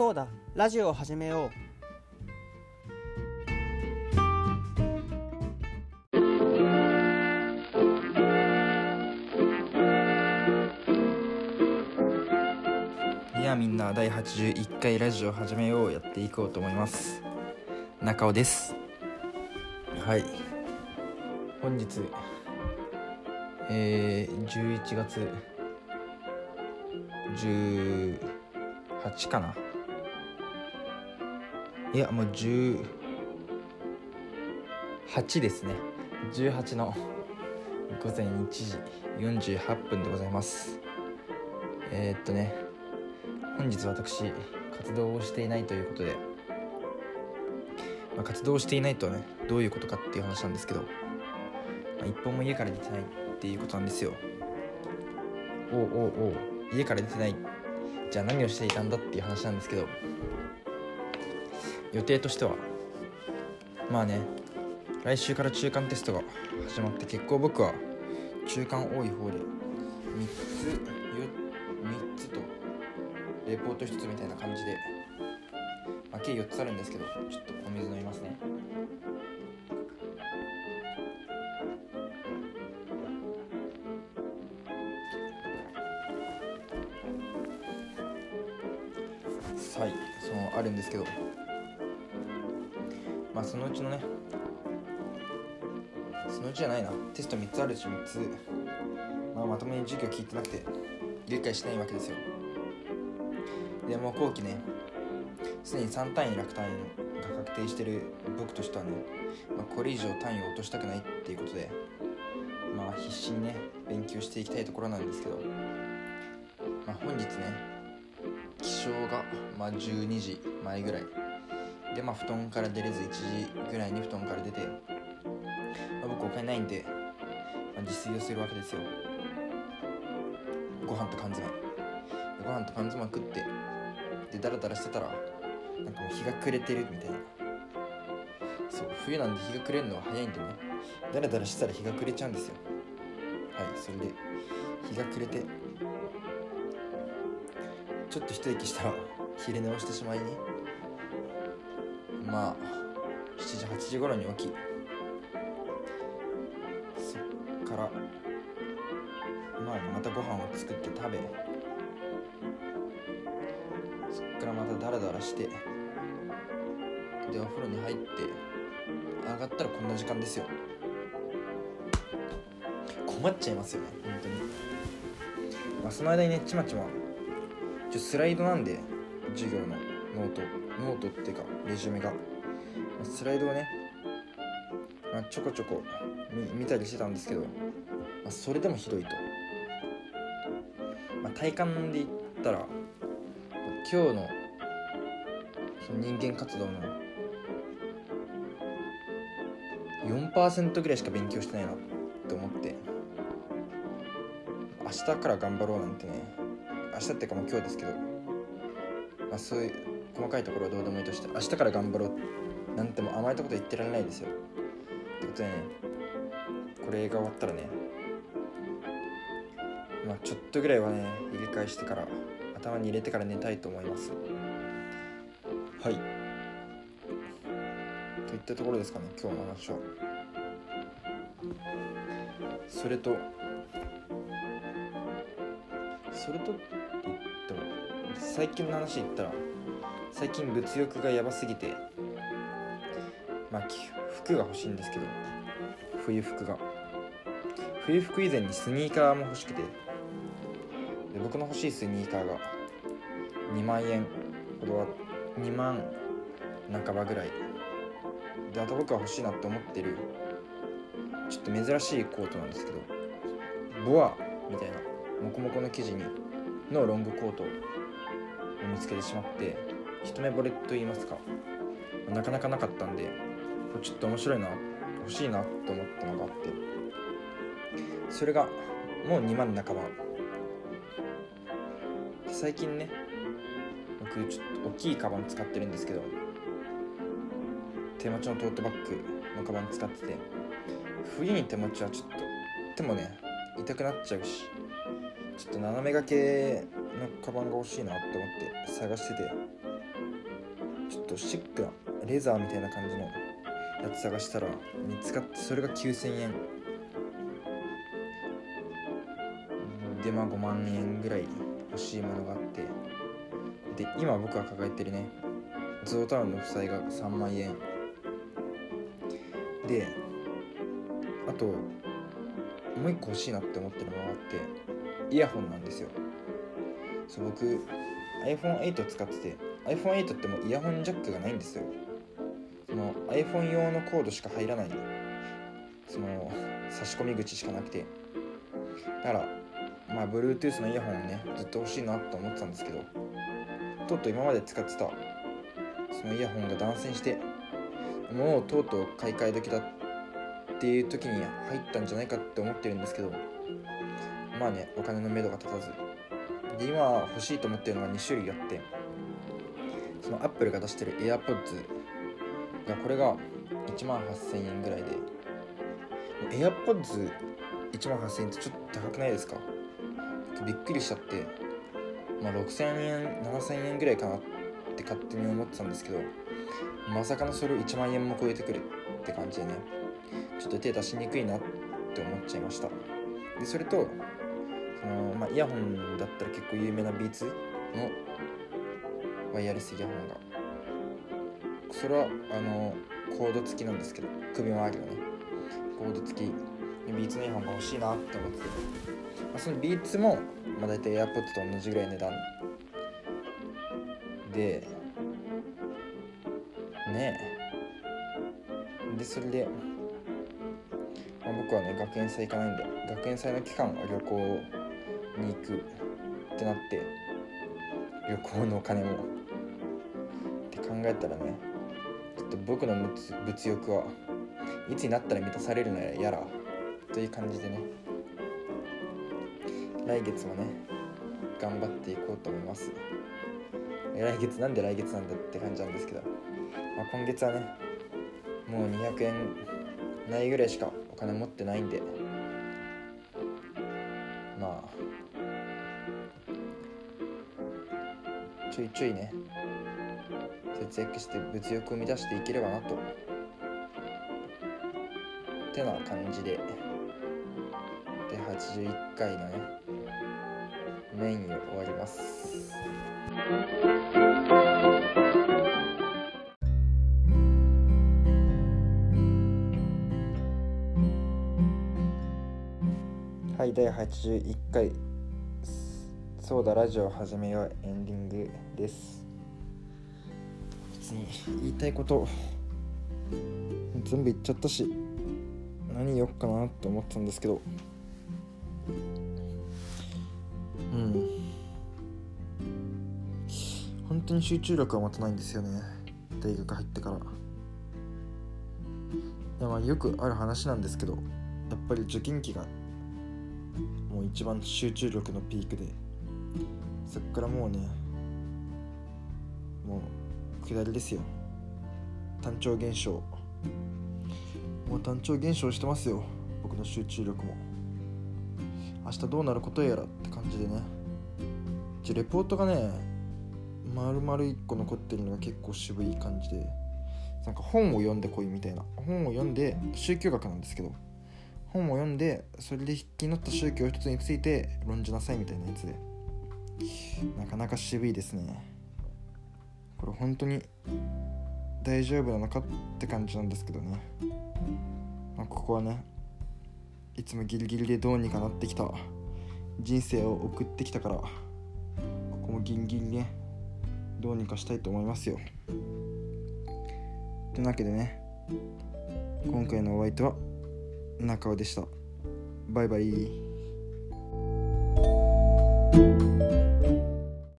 そうだ。ラジオを始めよう。いやみんな第81回ラジオ始めようやっていこうと思います。中尾です。はい。本日えー、11月18かな？いやもう18ですね。18の午前1時48分でございます。えー、っとね本日私活動をしていないということで、まあ、活動をしていないとはねどういうことかっていう話なんですけど、まあ、一本も家から出てないっていうことなんですよ。おうおうおう家から出てない。じゃあ何をしていたんだっていう話なんですけど予定としては。まあね来週から中間テストが始まって結構僕は中間多い方で3つ3つとレポート1つみたいな感じで、まあ、計4つあるんですけどちょっとお水飲みますね。はいそのあるんですけど。まあそのうちのねそのうちじゃないな。テスト3つあるうち3つ、まあ、まともに授業聞いてなくて理解しないわけですよ。でもう後期ねすでに3単位楽単位が確定してる僕としてはね、まあ、これ以上単位を落としたくないっていうことでまあ必死にね勉強していきたいところなんですけど、まあ、本日ね起床がまあ12時前ぐらいでまあ布団から出れず1時ぐらいに布団から出て、まあ、僕お金ないんで、まあ、自炊をするわけですよ。ご飯と缶詰。ご飯と缶詰食ってでダラダラしてたらなんかもう日が暮れてるみたいな。そう冬なんで日が暮れるのは早いんでね。ダラダラしてたら日が暮れちゃうんですよ。はいそれで日が暮れてちょっと一息したら昼寝をしてしまいねまあ7時8時頃に起きそっからまあまたご飯を作って食べそっからまたダラダラしてでお風呂に入って上がったらこんな時間ですよ。困っちゃいますよね本当に。まあその間にねちまちまちょスライドなんで授業の。ノートノートっていうかレジュメが。スライドをね、まあ、ちょこちょこ見たりしてたんですけど、まあ、それでもひどいと、まあ、体感で言ったら今日のその人間活動の4%ぐらいしか勉強してないなって思って。明日から頑張ろうなんてね。明日っていうかもう今日ですけど、まあ、そういう細かいところはどうでもいいとして明日から頑張ろう。なんても甘いとこと言ってられないですよ。ってことでねこれが終わったらねまあちょっとぐらいはね入れ替えしてから頭に入れてから寝たいと思います。はい。といったところですかね今日の話は。それとそれとって言っても最近の話言ったら最近物欲がやばすぎてまあ服が欲しいんですけど冬服が。冬服以前にスニーカーも欲しくてで僕の欲しいスニーカーが2万円ほどは2万半ばぐらい。であと僕が欲しいなって思ってるちょっと珍しいコートなんですけどボアみたいなモコモコの生地にのロングコートを見つけてしまって一目惚れと言いますか。なかなかなかったんでちょっと面白いな欲しいなと思ったのがあって。それがもう2万半ば。最近ね僕ちょっと大きいカバン使ってるんですけど手持ちのトートバッグのカバン使ってて冬に手持ちはちょっと手もね痛くなっちゃうしちょっと斜め掛けのカバンが欲しいなって思って探してて。ちょっとシックなレザーみたいな感じのやつ探したら見つかってそれが9000円。でまあ5万円ぐらい欲しいものがあって。で今僕が抱えてるねゾウタウンの負債が3万円。であともう一個欲しいなって思ってるのがあってイヤホンなんですよ。そう僕 iPhone8 使ってて iPhone8 ってもうイヤホンジャックがないんですよ。その iPhone 用のコードしか入らない。その差し込み口しかなくて。だからまあ Bluetooth のイヤホンをねずっと欲しいなと思ってたんですけど。とうとう今まで使ってたそのイヤホンが断線してもうとうとう買い替え時だっていう時に入ったんじゃないかって思ってるんですけど。まあねお金のめどが立たず。で今欲しいと思ってるのが2種類あって。そのアップルが出してる AirPods がこれが1万8000円ぐらいで。AirPods1 万8000円ってちょっと高くないですか？びっくりしちゃって。まあ6000円7000円ぐらいかなって勝手に思ってたんですけどまさかのそれを1万円も超えてくるって感じでねちょっと手出しにくいなって思っちゃいました。でそれとその、まあ、イヤホンだったら結構有名なビーツのワイヤレスイヤホンが。それはあのコード付きなんですけど首周りのね。コード付きビーツのイヤホンが欲しいなって思ってて、まあ、そのビーツも、まあ、大体 AirPods と同じぐらい値段。でねえ。でそれで、まあ、僕はね学園祭行かないんで学園祭の期間は旅行に行くってなって旅行のお金もえたらねちょっと僕の物欲はいつになったら満たされるのややらという感じでね来月もね頑張っていこうと思います。来月なんで来月なんだって感じなんですけど、まあ、今月はねもう200円ないぐらいしかお金持ってないんでまあちょいちょいね節約して物欲を満たしていければなと。ってな感じで。で81回のねメインを終わります。はい第81回。そうだラジオ始めよう。エンディングです。に言いたいこと全部言っちゃったし何言おっかなって思ったんですけど。うん。本当に集中力はまたないんですよね。大学入ってから。いやまあよくある話なんですけどやっぱり受験期がもう一番集中力のピークでそっからもうねもう下りですよ。単調現象。もう単調現象してますよ。僕の集中力も。明日どうなることやらって感じでね。じゃレポートがね丸々1個残ってるのが結構渋い感じで。なんか本を読んでこいみたいな。本を読んで宗教学なんですけど。本を読んでそれで気になった宗教一つについて論じなさいみたいなやつで。なかなか渋いですね。これ本当に大丈夫なのかって感じなんですけどね、まあ、ここはねいつもギリギリでどうにかなってきた。人生を送ってきたからここもギリギリねどうにかしたいと思いますよ。というわけでね今回のお相手は中尾でした。バイバイ。